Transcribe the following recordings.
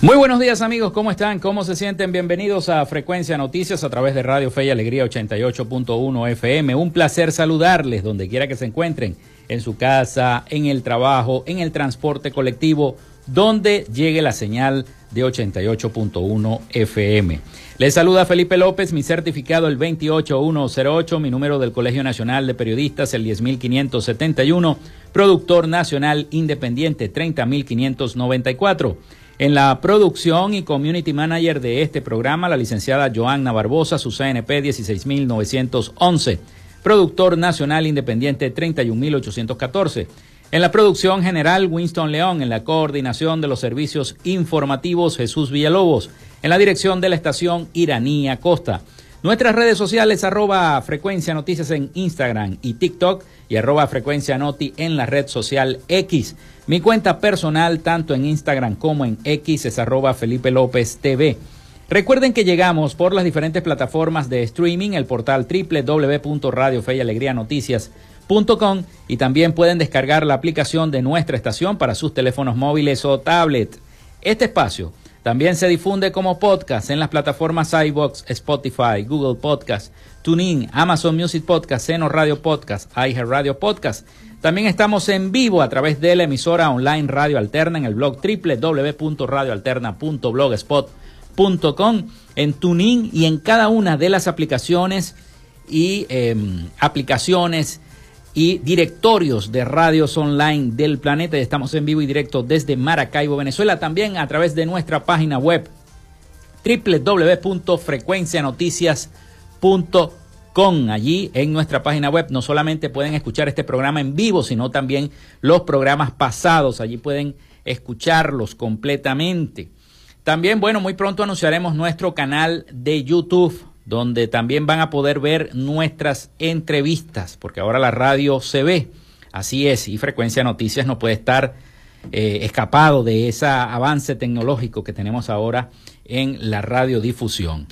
Muy buenos días amigos, ¿cómo están? ¿Cómo se sienten? Bienvenidos a Frecuencia Noticias a través de Radio Fe y Alegría 88.1 FM. Un placer saludarles donde quiera que se encuentren, en su casa, en el trabajo, en el transporte colectivo, donde llegue la señal de 88.1 FM. Les saluda Felipe López, mi certificado el 28108, mi número del Colegio Nacional de Periodistas el 10571, productor nacional independiente 30594. En la producción y community manager de este programa, la licenciada Joanna Barbosa, su CNP 16911. Productor nacional independiente 31814. En la producción general, Winston León. En la coordinación de los servicios informativos, Jesús Villalobos. En la dirección de la estación, Iranía Costa. Nuestras redes sociales, arroba frecuencia noticias en Instagram y TikTok y arroba frecuencia noti en la red social X. Mi cuenta personal, tanto en Instagram como en X, es arroba Felipe López TV. Recuerden que llegamos por las diferentes plataformas de streaming, el portal www.radiofeyalegrianoticias.com y también pueden descargar la aplicación de nuestra estación para sus teléfonos móviles o tablet. Este espacio también se difunde como podcast en las plataformas iBox, Spotify, Google Podcast, TuneIn, Amazon Music Podcast, Seno Radio Podcast, iHeartRadio Podcast. También estamos en vivo a través de la emisora online Radio Alterna en el blog www.radioalterna.blogspot.com, en TuneIn y en cada una de las aplicaciones y em, aplicaciones y directorios de radios online del planeta. Estamos en vivo y directo desde Maracaibo, Venezuela, también a través de nuestra página web www.frecuencianoticias.com allí en nuestra página web. No solamente pueden escuchar este programa en vivo, sino también los programas pasados. Allí pueden escucharlos completamente. También, bueno, muy pronto anunciaremos nuestro canal de YouTube, donde también van a poder ver nuestras entrevistas, porque ahora la radio se ve. Así es, y Frecuencia Noticias no puede estar eh, escapado de ese avance tecnológico que tenemos ahora en la radiodifusión.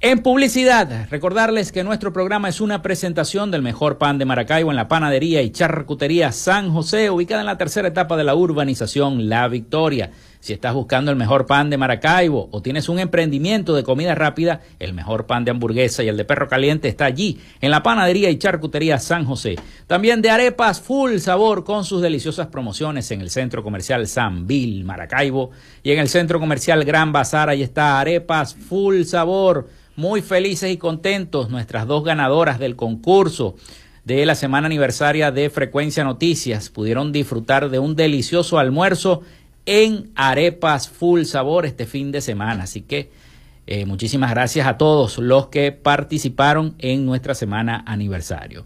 En publicidad, recordarles que nuestro programa es una presentación del mejor pan de Maracaibo en la panadería y charcutería San José, ubicada en la tercera etapa de la urbanización La Victoria. Si estás buscando el mejor pan de Maracaibo o tienes un emprendimiento de comida rápida, el mejor pan de hamburguesa y el de perro caliente está allí, en la panadería y charcutería San José. También de arepas full sabor con sus deliciosas promociones en el centro comercial San Bill, Maracaibo, y en el centro comercial Gran Bazar, ahí está arepas full sabor muy felices y contentos nuestras dos ganadoras del concurso de la semana aniversaria de Frecuencia Noticias. Pudieron disfrutar de un delicioso almuerzo en Arepas Full Sabor este fin de semana. Así que eh, muchísimas gracias a todos los que participaron en nuestra semana aniversario.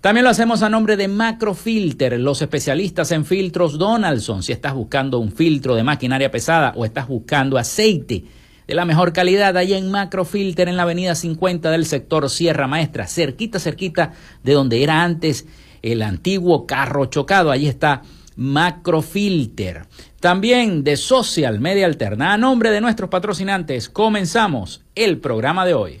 También lo hacemos a nombre de Macrofilter, los especialistas en filtros Donaldson. Si estás buscando un filtro de maquinaria pesada o estás buscando aceite, de la mejor calidad allá en Macrofilter en la avenida 50 del sector Sierra Maestra, cerquita, cerquita de donde era antes el antiguo carro chocado. Allí está Macrofilter. También de Social Media Alterna. A nombre de nuestros patrocinantes, comenzamos el programa de hoy.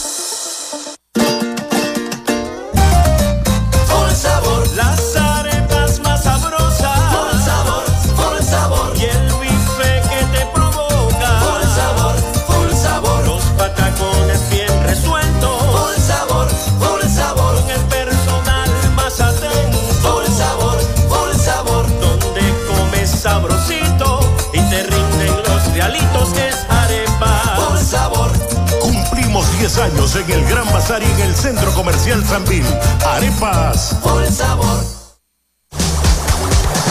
En el Gran Bazar y en el Centro Comercial Sanvil. Arepas. Por el sabor.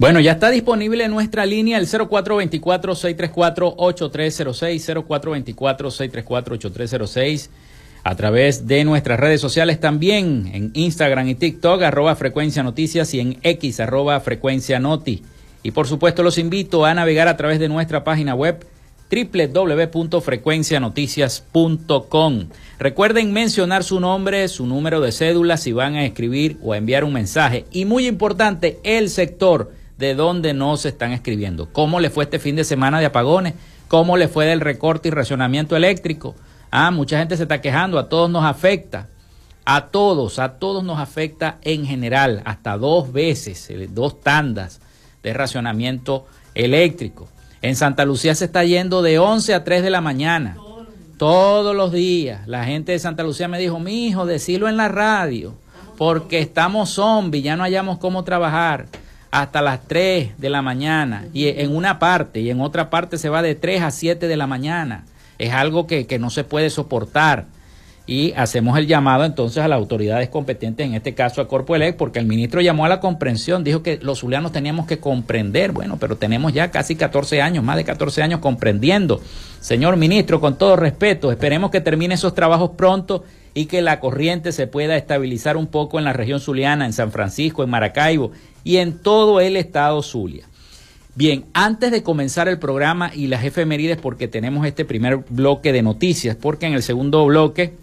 Bueno, ya está disponible nuestra línea el 0424-634-8306, 0424-634-8306, a través de nuestras redes sociales también, en Instagram y TikTok, arroba frecuencia noticias y en X, arroba frecuencia noti. Y por supuesto los invito a navegar a través de nuestra página web www.frecuencianoticias.com. Recuerden mencionar su nombre, su número de cédula si van a escribir o a enviar un mensaje. Y muy importante, el sector de dónde no se están escribiendo. ¿Cómo le fue este fin de semana de apagones? ¿Cómo le fue del recorte y racionamiento eléctrico? Ah, mucha gente se está quejando, a todos nos afecta. A todos, a todos nos afecta en general, hasta dos veces, eh, dos tandas de racionamiento eléctrico. En Santa Lucía se está yendo de 11 a 3 de la mañana. Todos los días. La gente de Santa Lucía me dijo, mi hijo, decilo en la radio, porque estamos zombies, ya no hayamos cómo trabajar hasta las 3 de la mañana y en una parte y en otra parte se va de 3 a 7 de la mañana. Es algo que, que no se puede soportar y hacemos el llamado entonces a las autoridades competentes, en este caso a Corpo Elec, porque el ministro llamó a la comprensión, dijo que los zulianos teníamos que comprender, bueno, pero tenemos ya casi 14 años, más de 14 años comprendiendo. Señor ministro, con todo respeto, esperemos que termine esos trabajos pronto y que la corriente se pueda estabilizar un poco en la región zuliana, en San Francisco, en Maracaibo y en todo el estado Zulia. Bien, antes de comenzar el programa y las efemérides, porque tenemos este primer bloque de noticias, porque en el segundo bloque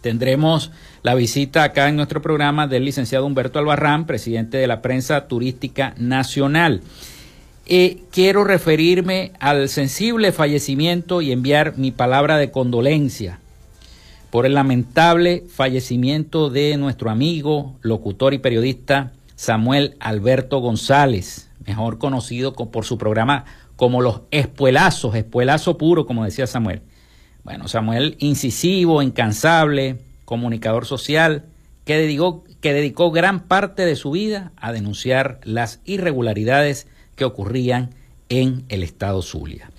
tendremos la visita acá en nuestro programa del licenciado Humberto Albarrán, presidente de la prensa turística nacional. Eh, quiero referirme al sensible fallecimiento y enviar mi palabra de condolencia por el lamentable fallecimiento de nuestro amigo, locutor y periodista Samuel Alberto González, mejor conocido por su programa como Los Espuelazos, Espuelazo Puro, como decía Samuel. Bueno, Samuel incisivo, incansable, comunicador social, que dedicó, que dedicó gran parte de su vida a denunciar las irregularidades que ocurrían en el estado Zulia.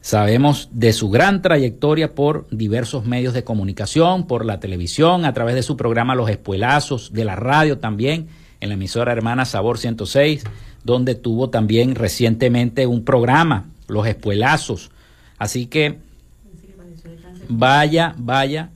Sabemos de su gran trayectoria por diversos medios de comunicación, por la televisión, a través de su programa Los Espuelazos, de la radio también, en la emisora hermana Sabor 106, donde tuvo también recientemente un programa, Los Espuelazos. Así que vaya, vaya,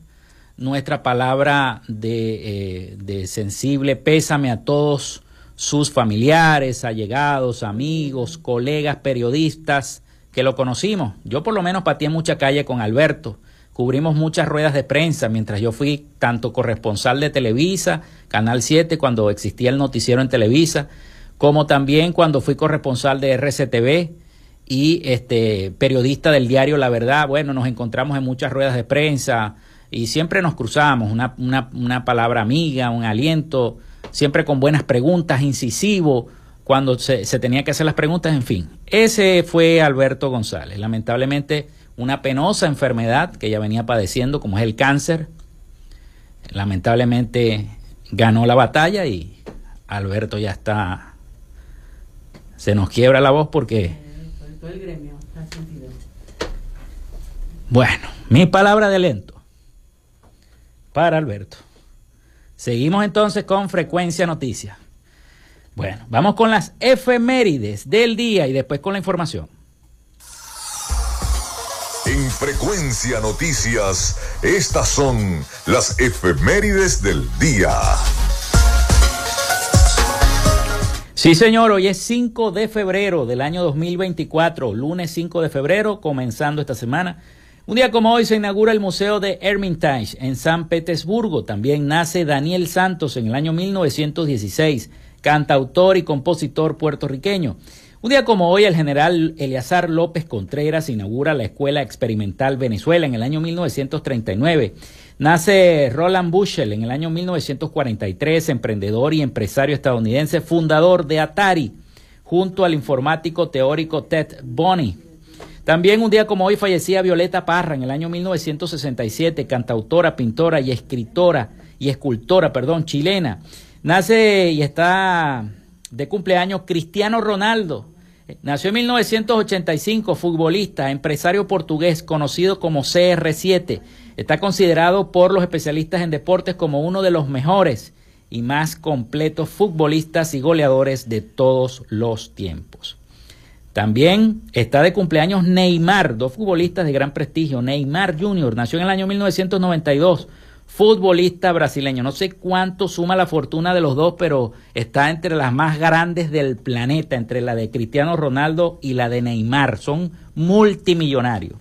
nuestra palabra de, eh, de sensible pésame a todos sus familiares, allegados, amigos, colegas, periodistas que lo conocimos. Yo por lo menos pateé mucha calle con Alberto. Cubrimos muchas ruedas de prensa mientras yo fui tanto corresponsal de Televisa, Canal 7, cuando existía el noticiero en Televisa, como también cuando fui corresponsal de RCTV y este periodista del diario La Verdad. Bueno, nos encontramos en muchas ruedas de prensa y siempre nos cruzamos, una, una, una palabra amiga, un aliento, siempre con buenas preguntas, incisivo, cuando se, se, tenía que hacer las preguntas, en fin. Ese fue Alberto González. Lamentablemente, una penosa enfermedad que ya venía padeciendo, como es el cáncer. Lamentablemente ganó la batalla y Alberto ya está... Se nos quiebra la voz porque... Bueno, mi palabra de lento para Alberto. Seguimos entonces con frecuencia noticias. Bueno, vamos con las efemérides del día y después con la información. En frecuencia noticias, estas son las efemérides del día. Sí, señor, hoy es 5 de febrero del año 2024, lunes 5 de febrero, comenzando esta semana. Un día como hoy se inaugura el Museo de Hermitage en San Petersburgo. También nace Daniel Santos en el año 1916 cantautor y compositor puertorriqueño. Un día como hoy, el general Eleazar López Contreras inaugura la Escuela Experimental Venezuela en el año 1939. Nace Roland Bushell en el año 1943, emprendedor y empresario estadounidense, fundador de Atari, junto al informático teórico Ted Bonney. También un día como hoy fallecía Violeta Parra en el año 1967, cantautora, pintora y escritora y escultora, perdón, chilena. Nace y está de cumpleaños Cristiano Ronaldo. Nació en 1985, futbolista, empresario portugués, conocido como CR7. Está considerado por los especialistas en deportes como uno de los mejores y más completos futbolistas y goleadores de todos los tiempos. También está de cumpleaños Neymar, dos futbolistas de gran prestigio. Neymar Jr. nació en el año 1992 futbolista brasileño. No sé cuánto suma la fortuna de los dos, pero está entre las más grandes del planeta, entre la de Cristiano Ronaldo y la de Neymar. Son multimillonarios.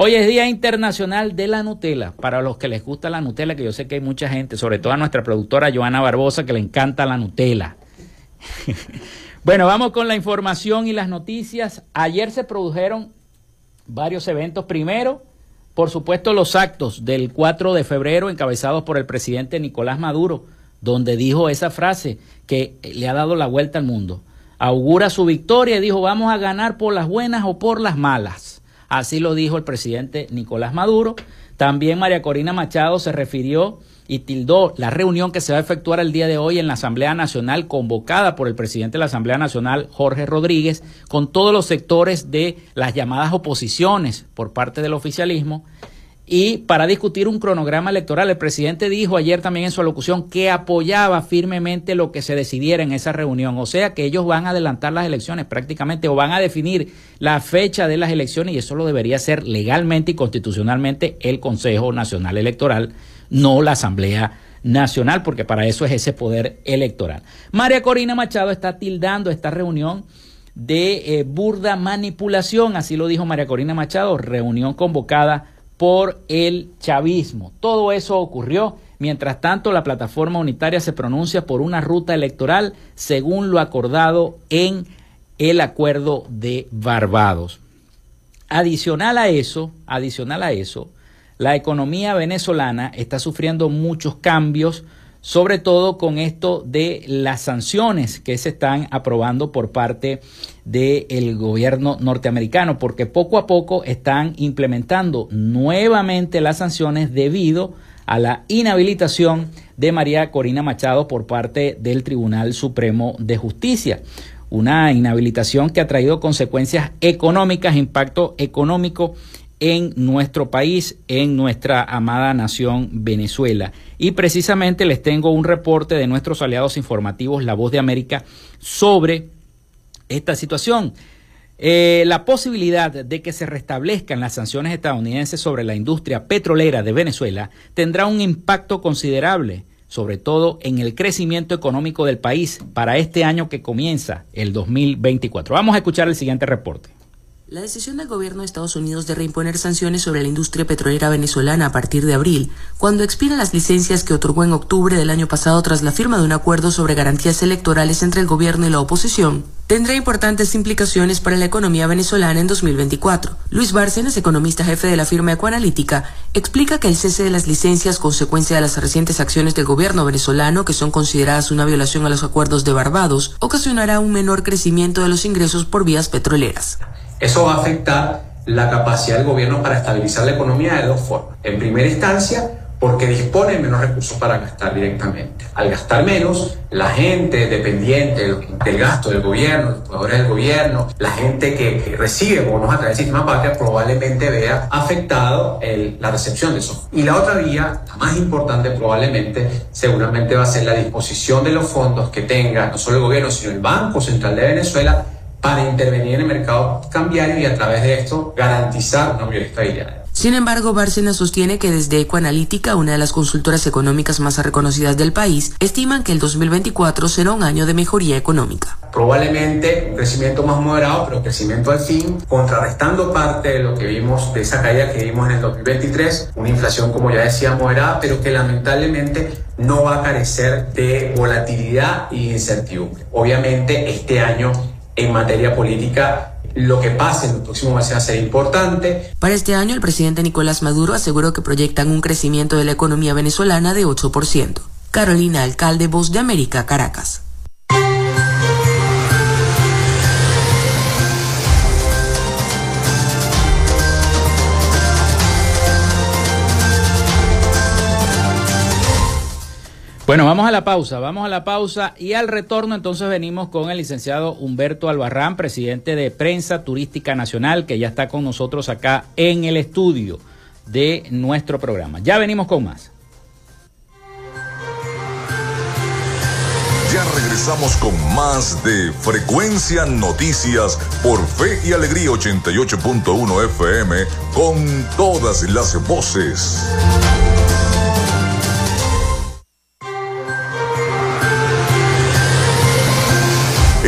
Hoy es Día Internacional de la Nutella. Para los que les gusta la Nutella, que yo sé que hay mucha gente, sobre todo a nuestra productora Joana Barbosa, que le encanta la Nutella. bueno, vamos con la información y las noticias. Ayer se produjeron varios eventos. Primero, por supuesto, los actos del 4 de febrero encabezados por el presidente Nicolás Maduro, donde dijo esa frase que le ha dado la vuelta al mundo. Augura su victoria y dijo, vamos a ganar por las buenas o por las malas. Así lo dijo el presidente Nicolás Maduro. También María Corina Machado se refirió y tildó la reunión que se va a efectuar el día de hoy en la Asamblea Nacional, convocada por el presidente de la Asamblea Nacional, Jorge Rodríguez, con todos los sectores de las llamadas oposiciones por parte del oficialismo. Y para discutir un cronograma electoral, el presidente dijo ayer también en su alocución que apoyaba firmemente lo que se decidiera en esa reunión. O sea que ellos van a adelantar las elecciones prácticamente o van a definir la fecha de las elecciones y eso lo debería hacer legalmente y constitucionalmente el Consejo Nacional Electoral no la Asamblea Nacional, porque para eso es ese poder electoral. María Corina Machado está tildando esta reunión de eh, burda manipulación, así lo dijo María Corina Machado, reunión convocada por el chavismo. Todo eso ocurrió. Mientras tanto, la plataforma unitaria se pronuncia por una ruta electoral según lo acordado en el acuerdo de Barbados. Adicional a eso, adicional a eso, la economía venezolana está sufriendo muchos cambios, sobre todo con esto de las sanciones que se están aprobando por parte del gobierno norteamericano, porque poco a poco están implementando nuevamente las sanciones debido a la inhabilitación de María Corina Machado por parte del Tribunal Supremo de Justicia. una inhabilitación que ha traído consecuencias económicas, impacto económico en nuestro país, en nuestra amada nación Venezuela. Y precisamente les tengo un reporte de nuestros aliados informativos, La Voz de América, sobre esta situación. Eh, la posibilidad de que se restablezcan las sanciones estadounidenses sobre la industria petrolera de Venezuela tendrá un impacto considerable, sobre todo en el crecimiento económico del país para este año que comienza, el 2024. Vamos a escuchar el siguiente reporte. La decisión del gobierno de Estados Unidos de reimponer sanciones sobre la industria petrolera venezolana a partir de abril, cuando expiran las licencias que otorgó en octubre del año pasado tras la firma de un acuerdo sobre garantías electorales entre el gobierno y la oposición, tendrá importantes implicaciones para la economía venezolana en 2024. Luis Bárcenas, economista jefe de la firma Ecoanalítica, explica que el cese de las licencias consecuencia de las recientes acciones del gobierno venezolano, que son consideradas una violación a los acuerdos de Barbados, ocasionará un menor crecimiento de los ingresos por vías petroleras. Eso va a afectar la capacidad del gobierno para estabilizar la economía de dos formas. En primera instancia, porque dispone menos recursos para gastar directamente. Al gastar menos, la gente dependiente del gasto del gobierno, los proveedores del gobierno, la gente que, recibe bonos a través del sistema patria probablemente vea afectado la recepción de esos. Y la otra vía, la más importante probablemente, seguramente va a ser la disposición de los fondos que tenga no solo el gobierno, sino el Banco Central de Venezuela para intervenir en el mercado cambiario y a través de esto garantizar una mayor estabilidad. Sin embargo, Bárcena sostiene que desde Ecoanalítica, una de las consultoras económicas más reconocidas del país, estiman que el 2024 será un año de mejoría económica. Probablemente un crecimiento más moderado, pero crecimiento al fin, contrarrestando parte de lo que vimos, de esa caída que vimos en el 2023, una inflación, como ya decía, moderada, pero que lamentablemente no va a carecer de volatilidad y incertidumbre. Obviamente, este año en materia política lo que pase en los próximos meses va a ser importante. Para este año, el presidente Nicolás Maduro aseguró que proyectan un crecimiento de la economía venezolana de 8%. Carolina Alcalde, Voz de América, Caracas. Bueno, vamos a la pausa, vamos a la pausa y al retorno entonces venimos con el licenciado Humberto Albarrán, presidente de Prensa Turística Nacional, que ya está con nosotros acá en el estudio de nuestro programa. Ya venimos con más. Ya regresamos con más de Frecuencia Noticias por Fe y Alegría 88.1 FM con todas las voces.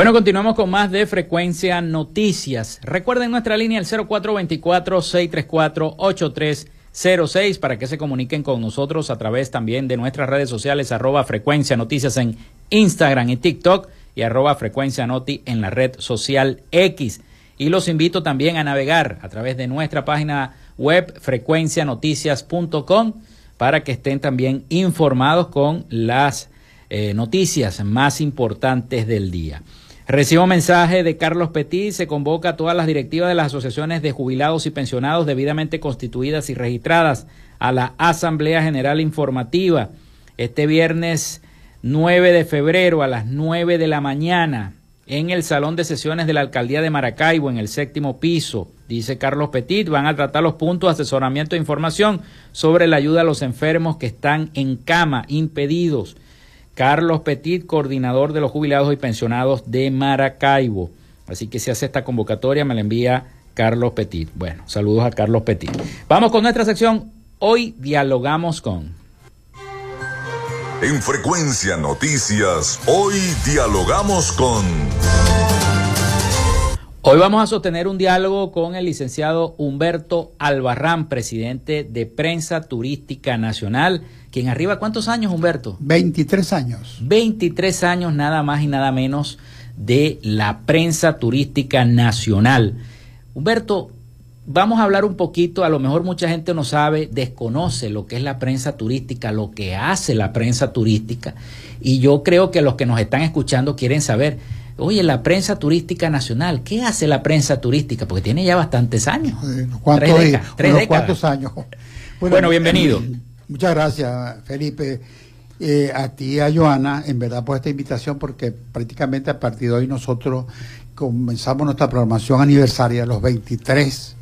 Bueno, continuamos con más de Frecuencia Noticias. Recuerden nuestra línea el 0424-634-8306 para que se comuniquen con nosotros a través también de nuestras redes sociales arroba Frecuencia Noticias en Instagram y TikTok y arroba Frecuencia Noti en la red social X. Y los invito también a navegar a través de nuestra página web frecuencianoticias.com para que estén también informados con las eh, noticias más importantes del día. Recibo mensaje de Carlos Petit, se convoca a todas las directivas de las asociaciones de jubilados y pensionados debidamente constituidas y registradas a la Asamblea General Informativa este viernes 9 de febrero a las 9 de la mañana en el Salón de Sesiones de la Alcaldía de Maracaibo, en el séptimo piso. Dice Carlos Petit, van a tratar los puntos de asesoramiento e información sobre la ayuda a los enfermos que están en cama, impedidos. Carlos Petit, coordinador de los jubilados y pensionados de Maracaibo. Así que si hace esta convocatoria, me la envía Carlos Petit. Bueno, saludos a Carlos Petit. Vamos con nuestra sección. Hoy dialogamos con. En Frecuencia Noticias, hoy dialogamos con... Hoy vamos a sostener un diálogo con el licenciado Humberto Albarrán, presidente de Prensa Turística Nacional, quien arriba cuántos años, Humberto? 23 años. 23 años nada más y nada menos de la Prensa Turística Nacional. Humberto, vamos a hablar un poquito, a lo mejor mucha gente no sabe, desconoce lo que es la prensa turística, lo que hace la prensa turística, y yo creo que los que nos están escuchando quieren saber, oye, la prensa turística nacional, ¿qué hace la prensa turística? Porque tiene ya bastantes años. ¿Cuántos, tres ¿Cuántos años? Bueno, bienvenido. Muchas gracias, Felipe. Eh, a ti y a Joana, en verdad, por esta invitación, porque prácticamente a partir de hoy nosotros comenzamos nuestra programación aniversaria, los 23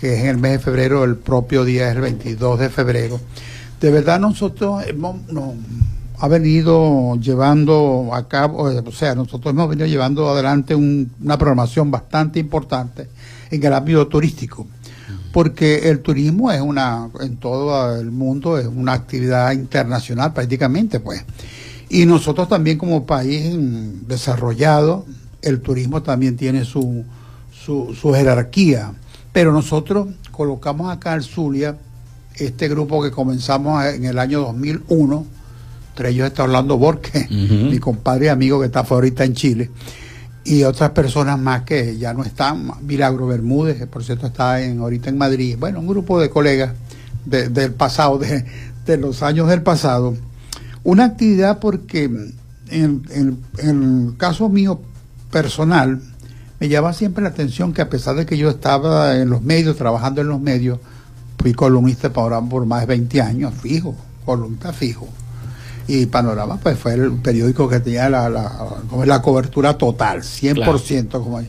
que es en el mes de febrero, el propio día es el 22 de febrero. De verdad nosotros hemos, ha venido llevando a cabo, o sea, nosotros hemos venido llevando adelante una programación bastante importante en el ámbito turístico, porque el turismo es una, en todo el mundo, es una actividad internacional prácticamente, pues. Y nosotros también como país desarrollado, el turismo también tiene su, su, jerarquía. Pero nosotros colocamos acá en Zulia este grupo que comenzamos en el año 2001, entre ellos está Orlando Borges, mi compadre y amigo que está ahorita en Chile, y otras personas más que ya no están, Milagro Bermúdez, que por cierto está en, ahorita en Madrid, bueno, un grupo de colegas del pasado, de, los años del pasado, una actividad porque en, en el caso mío personal, me llama siempre la atención que a pesar de que yo estaba en los medios, trabajando en los medios, fui columnista para por más de 20 años, fijo, columnista fijo. Y Panorama pues fue el periódico que tenía la, la, cobertura total, 100% como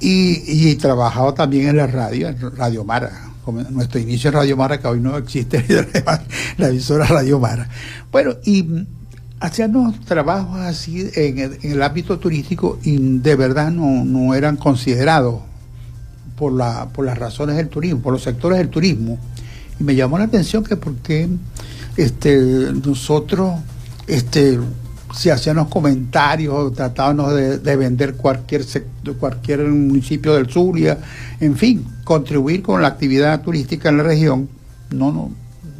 y, y trabajaba también en la radio, en Radio Mara, como nuestro inicio en Radio Mara, que hoy no existe, la emisora Radio Mara. Bueno, y hacíamos trabajos así en el, ámbito turístico y de verdad no, eran considerados por, la, por las razones del turismo, por los sectores del turismo. Y me llamó la atención que porque este, nosotros, este, si hacíamos comentarios, tratábamos de, vender cualquier, sector, cualquier municipio del Zulia, en fin, contribuir con la actividad turística en la región, no, no,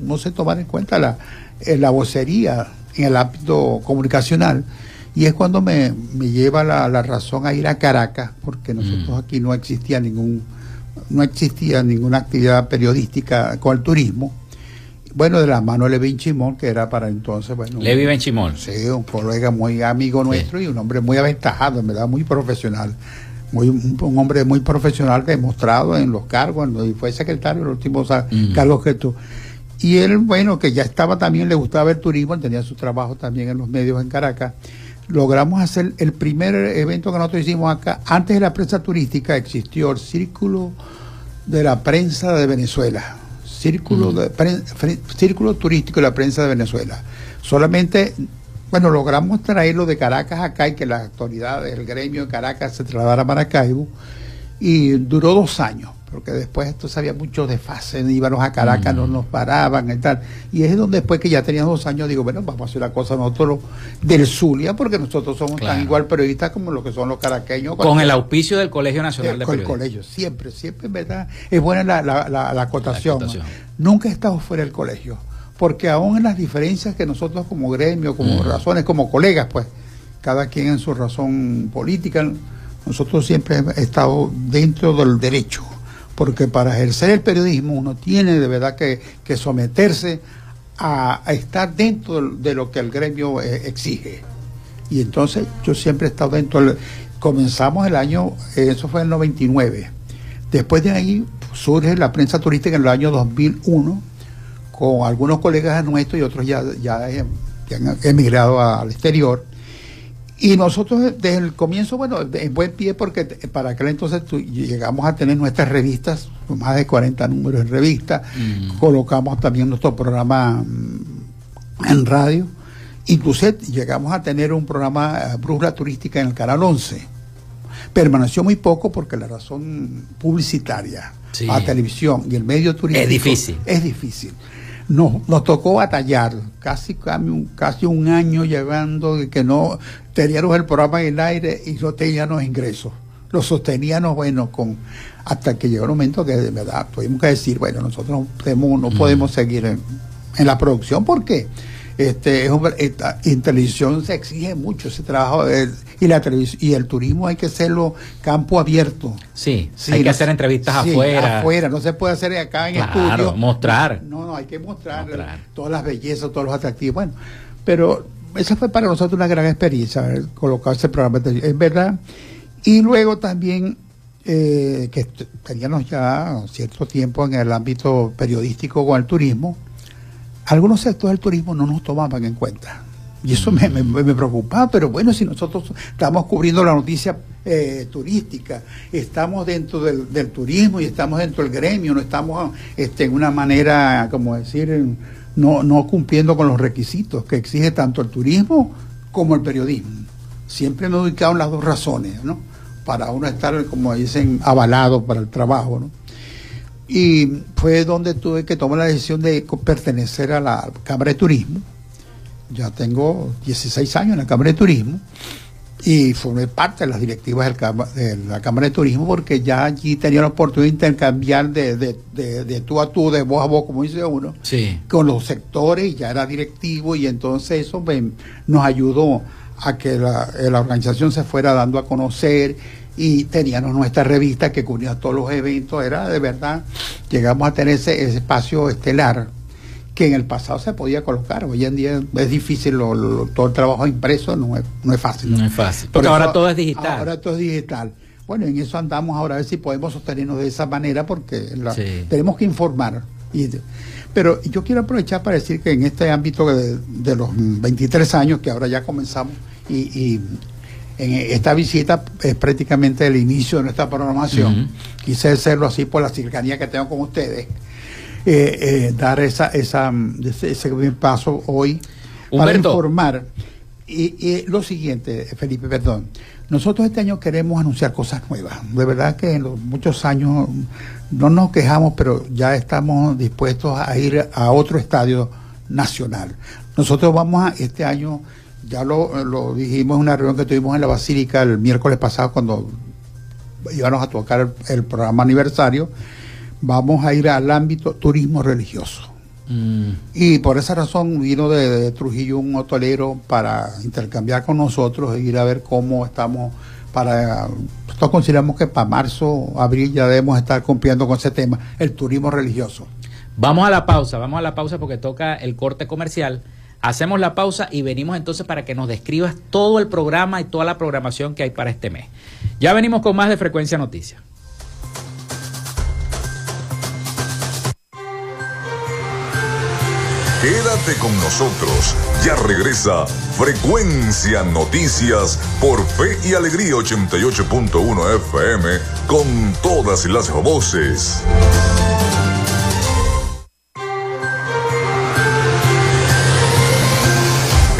no se tomaba en cuenta la, la vocería en el ámbito comunicacional. Y es cuando me, lleva la, razón a ir a Caracas, porque nosotros mm. aquí no existía ningún, no existía ninguna actividad periodística con el turismo. Bueno, de la mano de Levi Chimón, que era para entonces, bueno. Levi Benchimón. Sí, un colega muy amigo nuestro y un hombre muy aventajado, en verdad, muy profesional. Muy, un, hombre muy profesional demostrado en los cargos, y fue secretario de los últimos mm. cargos que. Y él, bueno, que ya estaba también, le gustaba el turismo, tenía su trabajo también en los medios en Caracas. Logramos hacer el primer evento que nosotros hicimos acá. Antes de la prensa turística existió el Círculo de la Prensa de Venezuela. Círculo, de, Círculo Turístico de la Prensa de Venezuela. Solamente, bueno, logramos traerlo de Caracas acá y que las autoridades, el gremio de Caracas se trasladara a Maracaibo. Y duró dos años porque después esto había mucho desfase, íbamos a Caracas, no nos paraban y tal. Y es donde después que ya tenía dos años, digo, bueno, vamos a hacer la cosa nosotros del Zulia, porque nosotros somos tan igual periodistas como lo que son los caraqueños. Con el auspicio del Colegio Nacional de, Con el colegio, siempre, siempre, verdad. Es buena la, la, la, acotación. Nunca he estado fuera del colegio, porque aún en las diferencias que nosotros como gremio, como mm. razones, como colegas, pues, cada quien en su razón política, nosotros siempre hemos estado dentro del derecho porque para ejercer el periodismo uno tiene de verdad que, someterse a, estar dentro de lo que el gremio eh, exige. Y entonces yo siempre he estado dentro. comenzamos el año, eso fue en el 99. Después de ahí surge la prensa turística en el año 2001 con algunos colegas nuestros y otros ya, ya han emigrado al exterior. Y nosotros desde el comienzo, bueno, en buen pie, porque para aquel entonces llegamos a tener nuestras revistas, más de 40 números en revista, mm. colocamos también nuestro programa mm, en radio, incluso llegamos a tener un programa eh, Brújula Turística en el Canal 11. Permaneció muy poco porque la razón publicitaria, a televisión y el medio turístico es difícil. Es difícil. Nos, nos tocó batallar. Casi, casi un año llegando que no teníamos el programa en el aire y no teníamos ingresos. Lo sosteníamos, bueno, con hasta que llegó el momento que de verdad tuvimos que decir, bueno, nosotros no podemos, no podemos seguir en, en la producción porque este, en televisión se exige mucho ese trabajo y la y el turismo hay que hacerlo campo abierto. Sí, hay que hacer entrevistas afuera. Afuera, no se puede hacer acá en estudio. mostrar. No, no, hay que mostrar, todas las bellezas, todos los atractivos. Bueno, pero esa fue para nosotros una gran experiencia, haber colocado ese programa. Es verdad. Y luego también eh, que teníamos ya cierto tiempo en el ámbito periodístico con el turismo algunos sectores del turismo no nos tomaban en cuenta. Y eso me, preocupaba, pero bueno, si nosotros estamos cubriendo la noticia eh, turística, estamos dentro del, turismo y estamos dentro del gremio, no estamos este, en una manera, como decir, no, no cumpliendo con los requisitos que exige tanto el turismo como el periodismo. Siempre me he ubicado en las dos razones, ¿no? Para uno estar, como dicen, avalado para el trabajo, ¿no? Y fue donde tuve que tomar la decisión de pertenecer a la Cámara de Turismo. Ya tengo 16 años en la Cámara de Turismo y formé parte de las directivas de la Cámara de Turismo porque ya allí tenía la oportunidad de intercambiar de, de, tú a tú, de voz a voz, como dice uno, con los sectores, y ya era directivo y entonces eso nos ayudó a que la, la organización se fuera dando a conocer y teníamos nuestra revista que cubría todos los eventos, era de verdad, llegamos a tener ese, espacio estelar que en el pasado se podía colocar, hoy en día es difícil, todo el trabajo impreso no es, no es fácil. No es fácil, porque ahora todo es digital. Ahora todo es digital. Bueno, en eso andamos ahora a ver si podemos sostenernos de esa manera porque tenemos que informar. Y, pero yo quiero aprovechar para decir que en este ámbito de, de los 23 años que ahora ya comenzamos y en esta visita es prácticamente el inicio de nuestra programación. Quise hacerlo así por la cercanía que tengo con ustedes. Eh, eh, dar esa, esa, ese, paso hoy para informar. Y, lo siguiente, Felipe, perdón. Nosotros este año queremos anunciar cosas nuevas. De verdad que en los muchos años no nos quejamos, pero ya estamos dispuestos a ir a otro estadio nacional. Nosotros vamos a este año ya lo, dijimos en una reunión que tuvimos en la Basílica el miércoles pasado cuando íbamos a tocar el, programa aniversario, vamos a ir al ámbito turismo religioso. Mm. Y por esa razón vino de, Trujillo un hotelero para intercambiar con nosotros e ir a ver cómo estamos para... Nosotros consideramos que para marzo, abril ya debemos estar cumpliendo con ese tema, el turismo religioso. Vamos a la pausa, vamos a la pausa porque toca el corte comercial. Hacemos la pausa y venimos entonces para que nos describas todo el programa y toda la programación que hay para este mes. Ya venimos con más de Frecuencia Noticias. Quédate con nosotros. Ya regresa Frecuencia Noticias por Fe y Alegría 88.1 FM con todas las voces.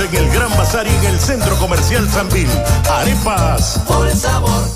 En el Gran Bazar y en el Centro Comercial Sanvil. Arepas por el sabor.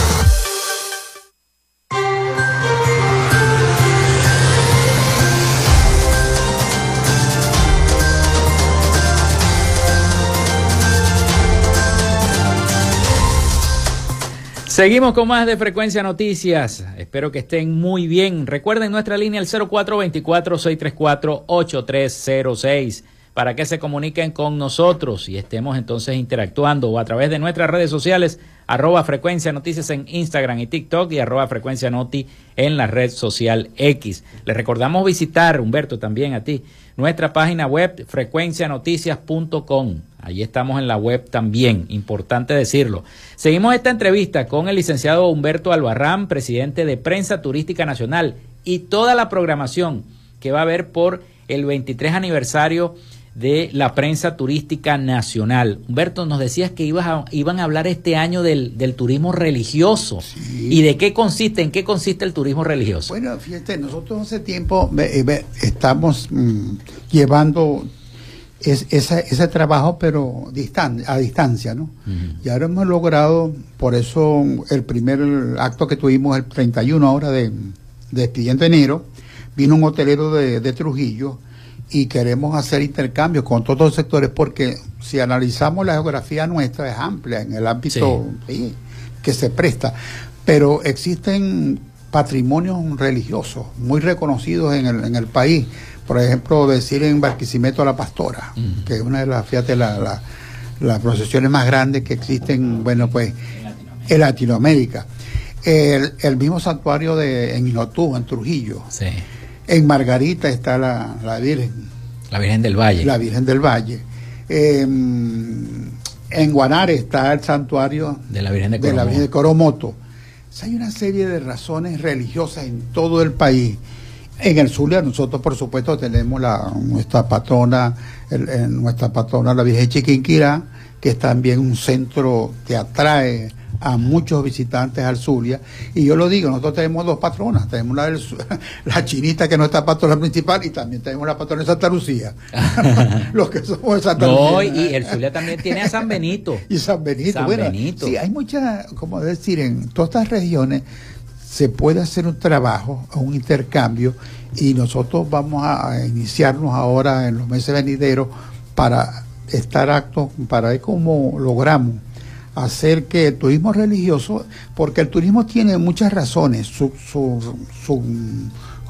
Seguimos con más de Frecuencia Noticias. Espero que estén muy bien. Recuerden nuestra línea el 0424-634-8306 para que se comuniquen con nosotros y estemos entonces interactuando o a través de nuestras redes sociales arroba frecuencia noticias en Instagram y TikTok y arroba frecuencia noti en la red social X. Les recordamos visitar, Humberto, también a ti, nuestra página web frecuencianoticias.com. Allí estamos en la web también, importante decirlo. Seguimos esta entrevista con el licenciado Humberto Albarrán, presidente de Prensa Turística Nacional, y toda la programación que va a haber por el 23 aniversario de la prensa turística nacional. Humberto, nos decías que ibas iban a hablar este año del, turismo religioso. ¿Y de qué consiste, en qué consiste el turismo religioso? Bueno, fíjate, nosotros hace tiempo eh, estamos mm, llevando ese trabajo, pero a distancia, ¿no? Y ahora hemos logrado, por eso el primer acto que tuvimos el 31 ahora de, de enero, vino un hotelero de Trujillo, y queremos hacer intercambios con todos los sectores porque si analizamos la geografía nuestra es amplia en el ámbito que se presta, pero existen patrimonios religiosos muy reconocidos en el, en el país. Por ejemplo, decir en Barquisimeto a la Pastora, que es una de las, fíjate, la, las procesiones más grandes que existen, bueno, pues en Latinoamérica. El, el mismo santuario de, en Inotú, en Trujillo. Sí en Margarita está la, la, Virgen. La Virgen del Valle. La Virgen del Valle. en Guanare está el santuario de la Virgen de Coromoto. De la Virgen de Coromoto. hay una serie de razones religiosas en todo el país. En el Zulia nosotros por supuesto tenemos la, nuestra patrona, nuestra patrona la Virgen Chiquinquirá, que es también un centro que atrae a muchos visitantes al Zulia. Y yo lo digo, nosotros tenemos dos patronas, tenemos la, la chinita que es nuestra patrona principal y también tenemos la patrona de Santa Lucía. Los que somos de Santa no, y el Zulia también tiene a San Benito. y San Benito, bueno, Sí, hay muchas, como decir, en todas estas regiones se puede hacer un trabajo, un intercambio, y nosotros vamos a iniciarnos ahora en los meses venideros para estar actos, para ver cómo logramos hacer que el turismo religioso, porque el turismo tiene muchas razones, su, su, su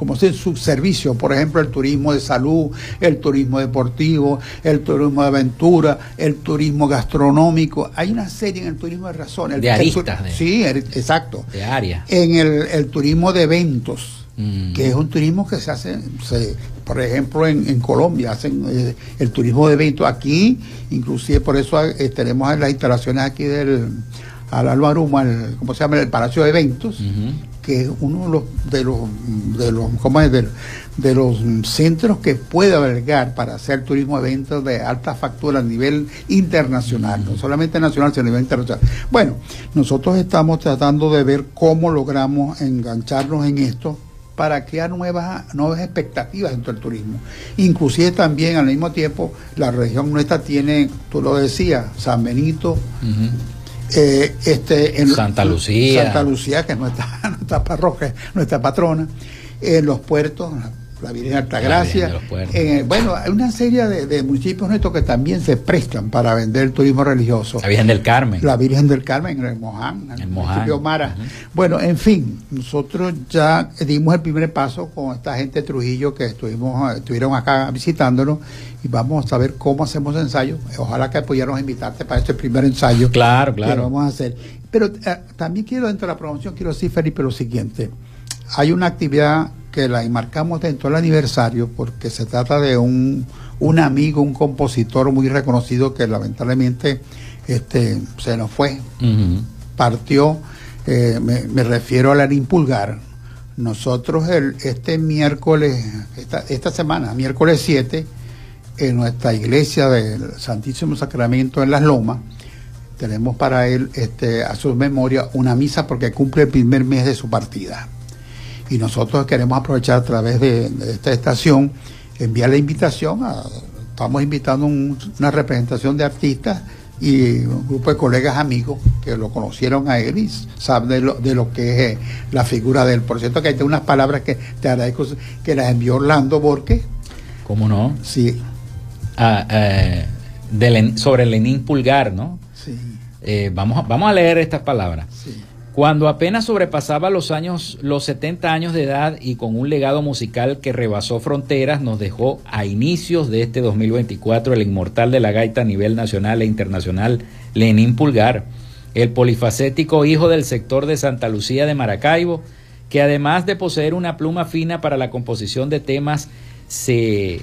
como su servicio, por ejemplo, el turismo de salud, el turismo deportivo, el turismo de aventura, el turismo gastronómico. Hay una serie en el turismo de razones. De aristas. sí, exacto. De. En el, el turismo de eventos, mm. que es un turismo que se hace, se, por ejemplo, en, Colombia hacen eh, el turismo de eventos. Aquí, inclusive por eso eh, tenemos las instalaciones aquí del al el, ¿cómo se llama? El Palacio de Eventos, que es uno de los de los de los ¿cómo es? De, los centros que puede albergar para hacer turismo de eventos de alta factura a nivel internacional, no solamente nacional, sino a nivel internacional. Bueno, nosotros estamos tratando de ver cómo logramos engancharnos en esto para crear nuevas, nuevas expectativas dentro del turismo. Inclusive también al mismo tiempo la región nuestra tiene, tú lo decías, San Benito, eh, este, en Santa Lucía. Santa Lucía, que es nuestra, nuestra parroquia, nuestra patrona, en los puertos, la Virgen de Altagracia. Eh, bueno, hay una serie de, municipios nuestros que también se prestan para vender el turismo religioso. La Virgen del Carmen. La Virgen del Carmen en el Moján, en el, municipio Mara. Bueno, en fin, nosotros ya dimos el primer paso con esta gente de Trujillo que estuvimos, estuvieron acá visitándonos y vamos a ver cómo hacemos ensayos. Ojalá que pudiéramos invitarte para este primer ensayo. Claro, claro. Que vamos a hacer. Pero eh, también quiero, dentro de la promoción, quiero decir, Felipe, lo siguiente. Hay una actividad que la enmarcamos dentro del aniversario porque se trata de un, un amigo, un compositor muy reconocido que lamentablemente este, se nos fue, partió, eh, me, refiero a Larín Pulgar. Nosotros el, este miércoles, esta, esta semana, miércoles 7, en nuestra iglesia del Santísimo Sacramento en Las Lomas, tenemos para él este, a su memoria una misa porque cumple el primer mes de su partida y nosotros queremos aprovechar a través de, esta estación, enviar la invitación, estamos invitando una representación de artistas y un grupo de colegas amigos que lo conocieron a él y saben de lo, de lo que es eh, la figura de él. Por cierto que hay unas palabras que te agradezco que las envió Orlando Borque. ¿Cómo no? Sí. Ah, eh, sobre Lenín Pulgar, ¿no? Sí. Eh, vamos, vamos a leer estas palabras. Sí. Cuando apenas sobrepasaba los años, los 70 años de edad y con un legado musical que rebasó fronteras, nos dejó a inicios de este 2024 el inmortal de la gaita a nivel nacional e internacional, Lenín Pulgar, el polifacético hijo del sector de Santa Lucía de Maracaibo, que además de poseer una pluma fina para la composición de temas se,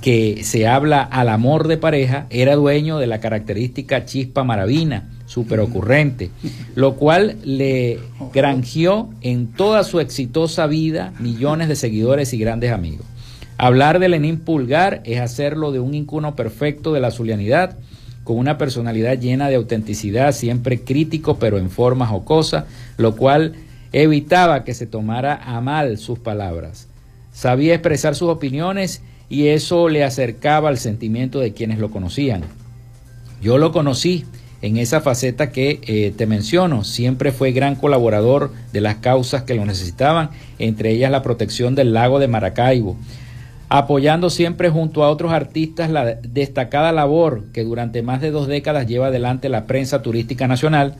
que se habla al amor de pareja, era dueño de la característica chispa maravina súper ocurrente, lo cual le granjeó en toda su exitosa vida millones de seguidores y grandes amigos. Hablar de Lenín Pulgar es hacerlo de un incuno perfecto de la zulianidad, con una personalidad llena de autenticidad, siempre crítico pero en forma jocosa, lo cual evitaba que se tomara a mal sus palabras. Sabía expresar sus opiniones y eso le acercaba al sentimiento de quienes lo conocían. Yo lo conocí en esa faceta que eh, te menciono. Siempre fue gran colaborador de las causas que lo necesitaban, entre ellas la protección del lago de Maracaibo, apoyando siempre junto a otros artistas la destacada labor que durante más de dos décadas lleva adelante la prensa turística nacional,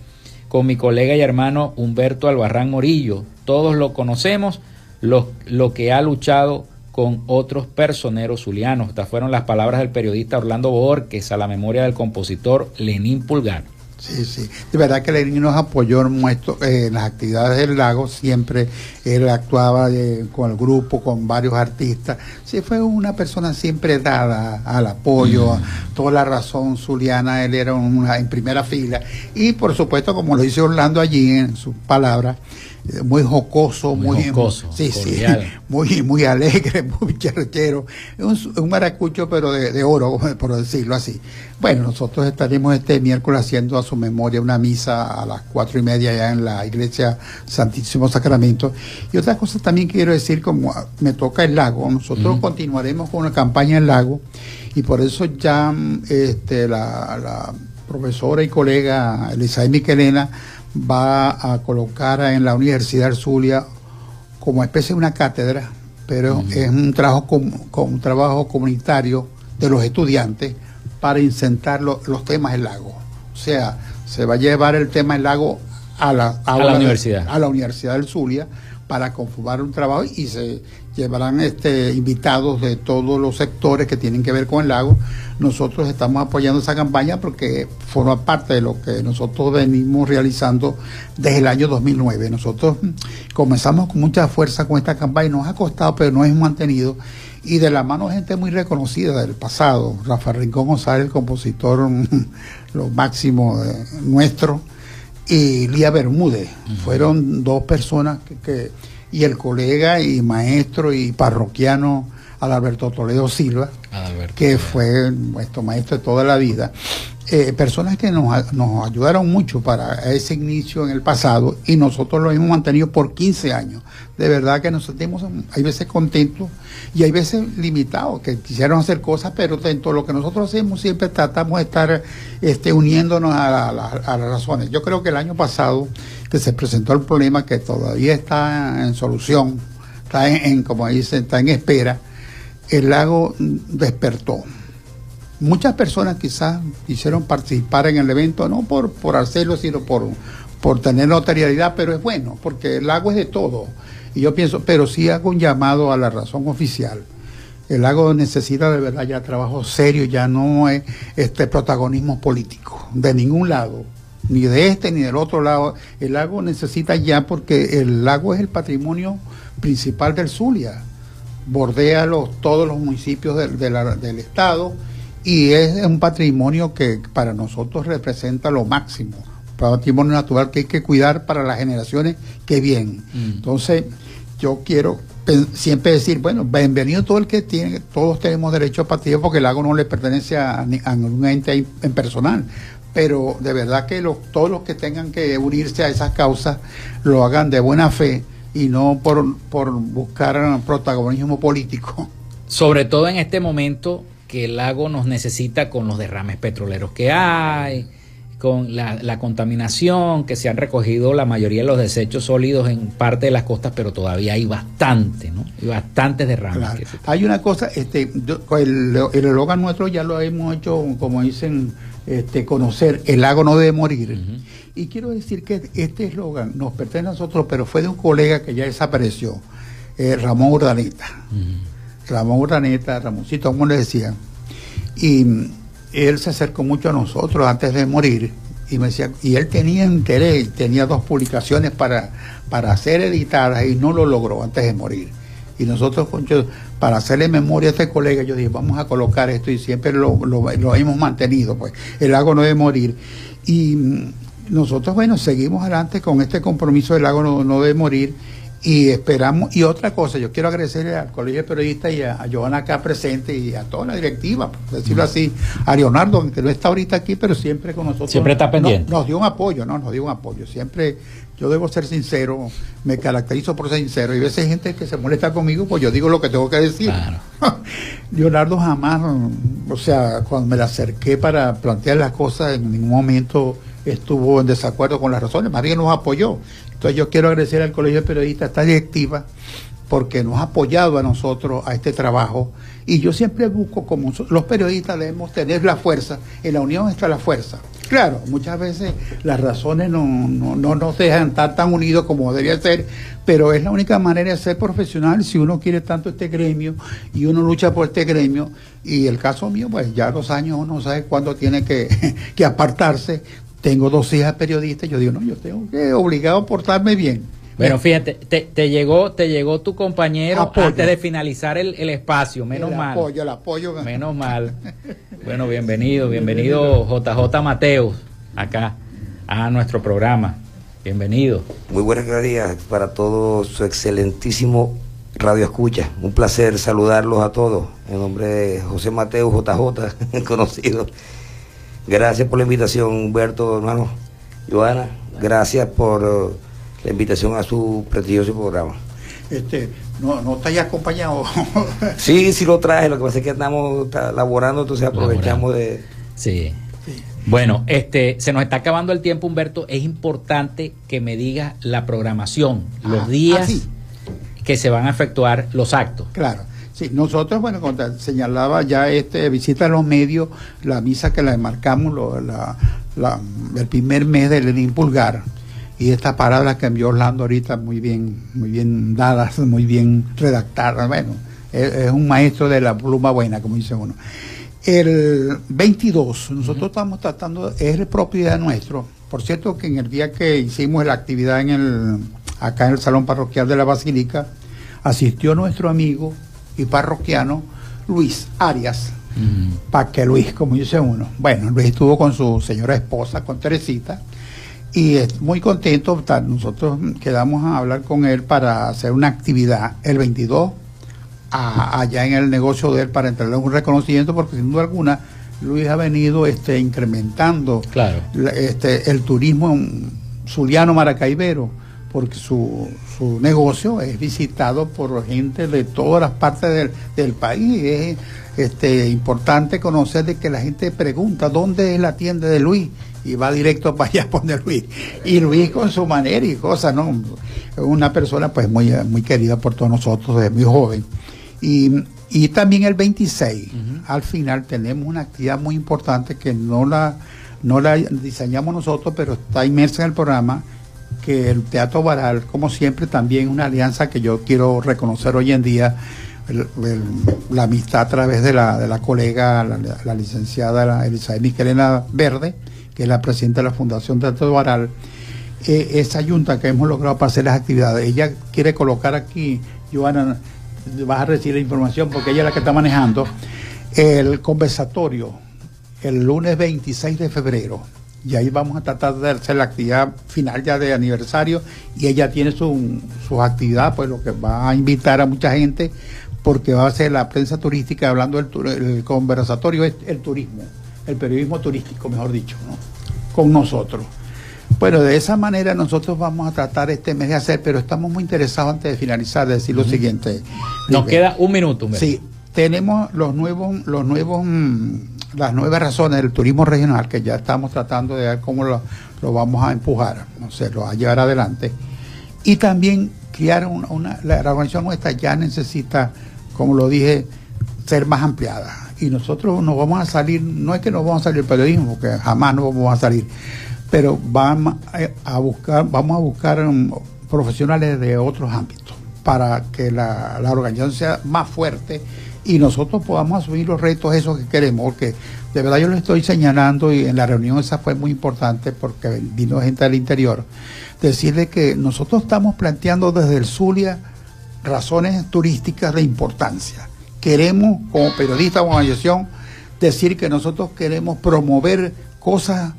con mi colega y hermano Humberto Albarrán Morillo. Todos lo conocemos, lo, lo que ha luchado con otros personeros zulianos. Estas fueron las palabras del periodista Orlando Borges a la memoria del compositor Lenín Pulgar. Sí, sí. De verdad que Lenín nos apoyó en, eh, las actividades del lago. Siempre él actuaba eh, con el grupo, con varios artistas. Sí, fue una persona siempre dada al apoyo, mm. toda la razón zuliana. Él era una, en primera fila. Y por supuesto, como lo dice Orlando allí en sus palabras, muy jocoso, muy, sí, sí, muy, muy alegre, muy charrechero, un, un maracucho pero de, oro, por decirlo así. Bueno, nosotros estaremos este miércoles haciendo a su memoria una misa a las cuatro y media ya en la iglesia Santísimo Sacramento. Y otra cosa también quiero decir, como me toca el lago, nosotros continuaremos con una campaña en el lago y por eso ya este, la, la profesora y colega Elizabeth Miquelena va a colocar en la Universidad de Zulia como especie de una cátedra, pero es un trabajo, con, un trabajo comunitario de los estudiantes para incentar los temas del lago. O sea, se va a llevar el tema del lago a la, a la universidad. a la Universidad del Zulia para conformar un trabajo y se llevarán este, invitados de todos los sectores que tienen que ver con el lago. Nosotros estamos apoyando esa campaña porque forma parte de lo que nosotros venimos realizando desde el año 2009. Nosotros comenzamos con mucha fuerza con esta campaña, nos ha costado, pero nos hemos mantenido. Y de la mano gente muy reconocida del pasado, Rafael Rincón González, el compositor lo máximo nuestro, y Lía Bermúdez. Fueron dos personas que y el colega y maestro y parroquiano Adalberto Toledo Silva, que fue nuestro maestro de toda la vida. Eh, personas que nos, nos, ayudaron mucho para ese inicio en el pasado y nosotros lo hemos mantenido por 15 años. De verdad que nos sentimos, hay veces contentos y hay veces limitados, que quisieron hacer cosas, pero dentro de lo que nosotros hacemos siempre tratamos de estar este, uniéndonos a, las razones. Yo creo que el año pasado que se presentó el problema que todavía está en solución está en, como dicen, está en espera, el lago despertó. Muchas personas quizás quisieron participar en el evento, no por, por hacerlo, sino por, por tener notariedad, pero es bueno, porque el lago es de todo. Y yo pienso, pero sí hago un llamado a la razón oficial. El lago necesita de verdad ya trabajo serio, ya no es este protagonismo político, de ningún lado, ni de este ni del otro lado. El lago necesita ya, porque el lago es el patrimonio principal del Zulia, bordea los, todos los municipios del Estado y es un patrimonio que para nosotros representa lo máximo patrimonio natural que hay que cuidar para las generaciones que vienen. Mm. Entonces, yo quiero siempre decir, bueno, bienvenido todo el que tiene, todos tenemos derecho a partir porque el lago no le pertenece a, ningún ente en personal, pero de verdad que los, todos los que tengan que unirse a esas causas lo hagan de buena fe y no por, por buscar protagonismo político. Sobre todo en este momento que el lago nos necesita con los derrames petroleros que hay, con la, contaminación, que se han recogido la mayoría de los desechos sólidos en parte de las costas, pero todavía hay bastante, ¿no? Hay bastantes derrames. Hay una cosa, este, el, el eslogan nuestro ya lo hemos hecho, como dicen, este, conocer, el lago no debe morir. Y quiero decir que este eslogan nos pertenece a nosotros, pero fue de un colega que ya desapareció, eh, Ramón Urdaneta. Ramón Urdaneta, Ramoncito, como le decía. Y él se acercó mucho a nosotros antes de morir y me decía, y él tenía interés, tenía dos publicaciones para, para ser editadas y no lo logró antes de morir. Y nosotros, para hacerle memoria a este colega, yo dije, vamos a colocar esto y siempre lo, lo, hemos mantenido, pues el lago no debe morir. Y nosotros, bueno, seguimos adelante con este compromiso del lago no, no debe morir y esperamos, y otra cosa, yo quiero agradecerle al Colegio de Periodistas y a, Joana acá presente y a toda la directiva, por decirlo así, a Leonardo, que no está ahorita aquí, pero siempre con nosotros. Siempre está pendiente. nos dio un apoyo, ¿no? Nos dio un apoyo. Siempre, yo debo ser sincero, me caracterizo por ser sincero. Y a veces hay gente que se molesta conmigo, pues yo digo lo que tengo que decir. Leonardo jamás, o sea, cuando me le acerqué para plantear las cosas, en ningún momento estuvo en desacuerdo con las razones, más bien nos apoyó. Entonces yo quiero agradecer al Colegio de Periodistas, esta directiva, porque nos ha apoyado a nosotros a este trabajo. Y yo siempre busco, como los periodistas debemos tener la fuerza, en la unión está la fuerza. Claro, muchas veces las razones no, no, nos dejan estar tan unidos como debería ser, pero es la única manera de ser profesional si uno quiere tanto este gremio y uno lucha por este gremio. Y el caso mío, pues ya los años uno sabe cuándo tiene que, que apartarse, tengo dos hijas periodistas, yo digo, no, yo tengo que obligado a portarme bien. Bueno, fíjate, te, llegó, te llegó tu compañero antes de finalizar el, espacio, menos mal. Apoyo, el apoyo. Menos mal. Bueno, bienvenido, bienvenido JJ Mateos, acá a nuestro programa. Bienvenido. Muy buenas días para todo su excelentísimo Radio Escucha. Un placer saludarlos a todos. En nombre de José Mateo JJ, conocido Gracias por la invitación, Humberto, hermano. Joana, gracias por eh, la invitación a su prestigioso programa. Este, no, no estáis acompañado. sí, sí lo traje, lo que pasa es que estamos laborando, entonces aprovechamos de. Sí. Bueno, este, se nos está acabando el tiempo, Humberto. Es importante que me digas la programación, los ah, días ah, que se van a efectuar los actos. Claro. Sí, nosotros, bueno, cuando señalaba ya este visita a los medios, la misa que la marcamos la, el primer mes del Impulgar y estas palabras que envió Orlando ahorita muy bien, muy bien dadas, muy bien redactadas, bueno, es, un maestro de la pluma buena, como dice uno. El 22, nosotros estamos tratando, es propiedad nuestro. Por cierto que en el día que hicimos la actividad en el, acá en el Salón Parroquial de la Basílica, asistió nuestro amigo y parroquiano Luis Arias. para que Luis, como dice uno. Bueno, Luis estuvo con su señora esposa, con Teresita, y es muy contento. Nosotros quedamos a hablar con él para hacer una actividad el 22 allá en el negocio de él para entregarle un reconocimiento, porque sin duda alguna Luis ha venido este, incrementando claro. este, el turismo zuliano maracaibero porque su, su negocio es visitado por gente de todas las partes del, del país. Es este, importante conocer de que la gente pregunta dónde es la tienda de Luis y va directo para allá a poner Luis. Y Luis con su manera y cosas, ¿no? Una persona pues muy, muy querida por todos nosotros desde muy joven. Y, y también el 26, al final tenemos una actividad muy importante que no la, no la diseñamos nosotros, pero está inmersa en el programa que el Teatro Baral, como siempre, también una alianza que yo quiero reconocer hoy en día, la amistad a través de la, de la colega, la, licenciada Elizabeth Miquelena Verde, que es la presidenta de la Fundación Teatro Baral, eh, esa junta que hemos logrado para hacer las actividades. Ella quiere colocar aquí, Joana, vas a recibir la información porque ella es la que está manejando, el conversatorio el lunes 26 de febrero y ahí vamos a tratar de hacer la actividad final ya de aniversario y ella tiene su, su actividad, pues lo que va a invitar a mucha gente porque va a ser la prensa turística hablando del conversatorio es el turismo, el periodismo turístico, mejor dicho, ¿no? con nosotros. Bueno, de esa manera nosotros vamos a tratar este mes de hacer, pero estamos muy interesados antes de finalizar de decir lo siguiente. Nos queda un minuto. Sí, tenemos los nuevos, los nuevos mm, las nuevas razones del turismo regional, que ya estamos tratando de ver cómo lo, vamos a empujar, no sé, lo va a llevar adelante. Y también crear una, la, organización nuestra ya necesita, como lo dije, ser más ampliada. Y nosotros nos vamos a salir, no es que nos vamos a salir del periodismo, porque jamás nos vamos a salir, pero vamos a buscar, vamos a buscar um, profesionales de otros ámbitos para que la, la organización sea más fuerte y nosotros podamos asumir los retos esos que queremos, porque de verdad yo lo estoy señalando y en la reunión esa fue muy importante porque vino gente del interior, decirle que nosotros estamos planteando desde el Zulia razones turísticas de importancia. Queremos, como periodista o organización, decir que nosotros queremos promover cosas,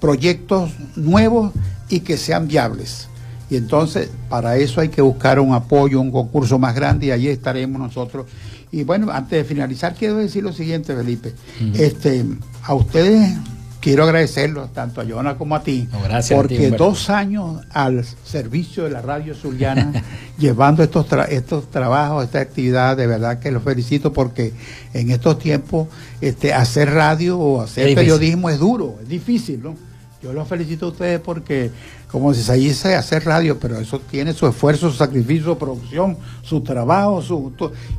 proyectos nuevos y que sean viables. Y entonces, para eso hay que buscar un apoyo, un concurso más grande y ahí estaremos nosotros y bueno, antes de finalizar, quiero decir lo siguiente, Felipe. este, a ustedes quiero agradecerlos, tanto a Joana como a ti, porque dos años al servicio de la radio zuliana, llevando estos, estos trabajos, esta actividad, de verdad que los felicito porque en estos tiempos este, hacer radio o hacer periodismo es duro, es difícil, ¿no? Yo los felicito a ustedes porque, como se dice, hacer radio, pero eso tiene su esfuerzo, su sacrificio, su producción, su trabajo, su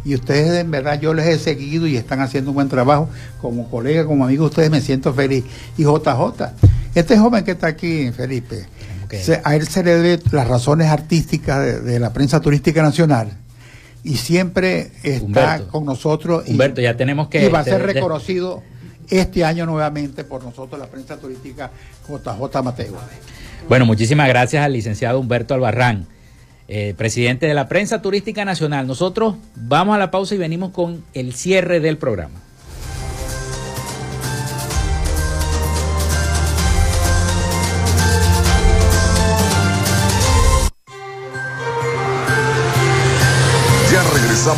y ustedes en verdad yo les he seguido y están haciendo un buen trabajo. Como colega, como amigo, ustedes me siento feliz. Y JJ, este joven que está aquí, Felipe, a él se le debe las razones artísticas de, la prensa turística nacional y siempre está con nosotros. Humberto, ya tenemos que... Y va a ser reconocido este año nuevamente por nosotros la prensa turística JJ Mateo. Bueno, muchísimas gracias al licenciado Humberto Albarrán, eh, presidente de la prensa turística nacional. Nosotros vamos a la pausa y venimos con el cierre del programa.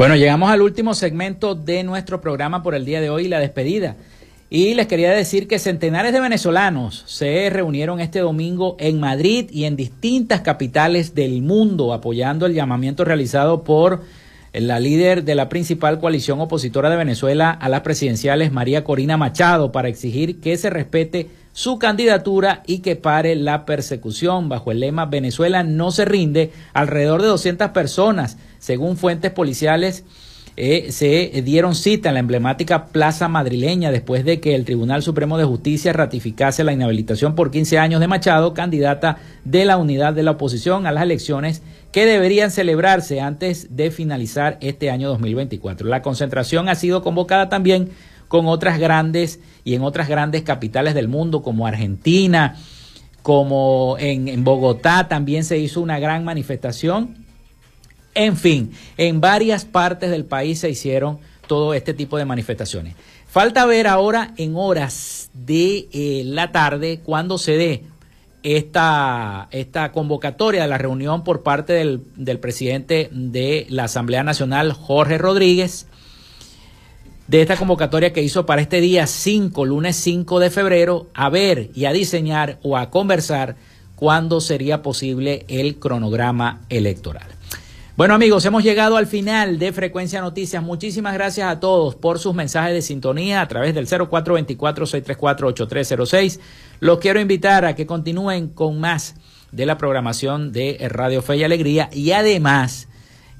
Bueno, llegamos al último segmento de nuestro programa por el día de hoy, la despedida. Y les quería decir que centenares de venezolanos se reunieron este domingo en Madrid y en distintas capitales del mundo apoyando el llamamiento realizado por la líder de la principal coalición opositora de Venezuela a las presidenciales, María Corina Machado, para exigir que se respete su candidatura y que pare la persecución. Bajo el lema Venezuela no se rinde, alrededor de 200 personas según fuentes policiales, eh, se dieron cita en la emblemática Plaza Madrileña después de que el Tribunal Supremo de Justicia ratificase la inhabilitación por 15 años de Machado, candidata de la unidad de la oposición a las elecciones que deberían celebrarse antes de finalizar este año 2024. La concentración ha sido convocada también con otras grandes y en otras grandes capitales del mundo como Argentina, como en, en Bogotá también se hizo una gran manifestación. En fin, en varias partes del país se hicieron todo este tipo de manifestaciones. Falta ver ahora en horas de eh, la tarde cuando se dé esta, esta convocatoria de la reunión por parte del, del presidente de la Asamblea Nacional, Jorge Rodríguez, de esta convocatoria que hizo para este día 5, lunes 5 de febrero, a ver y a diseñar o a conversar cuándo sería posible el cronograma electoral. Bueno amigos, hemos llegado al final de Frecuencia Noticias. Muchísimas gracias a todos por sus mensajes de sintonía a través del 0424-634-8306. Los quiero invitar a que continúen con más de la programación de Radio Fe y Alegría y además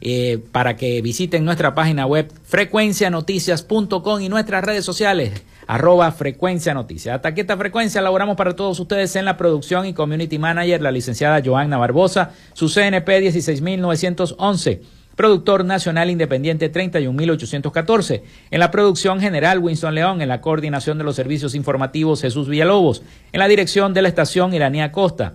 eh, para que visiten nuestra página web frecuencianoticias.com y nuestras redes sociales arroba frecuencia noticias. Hasta aquí esta frecuencia elaboramos para todos ustedes en la producción y community manager la licenciada Joanna Barbosa, su CNP 16911 productor nacional independiente 31814. En la producción general Winston León, en la coordinación de los servicios informativos Jesús Villalobos, en la dirección de la estación Iranía Costa.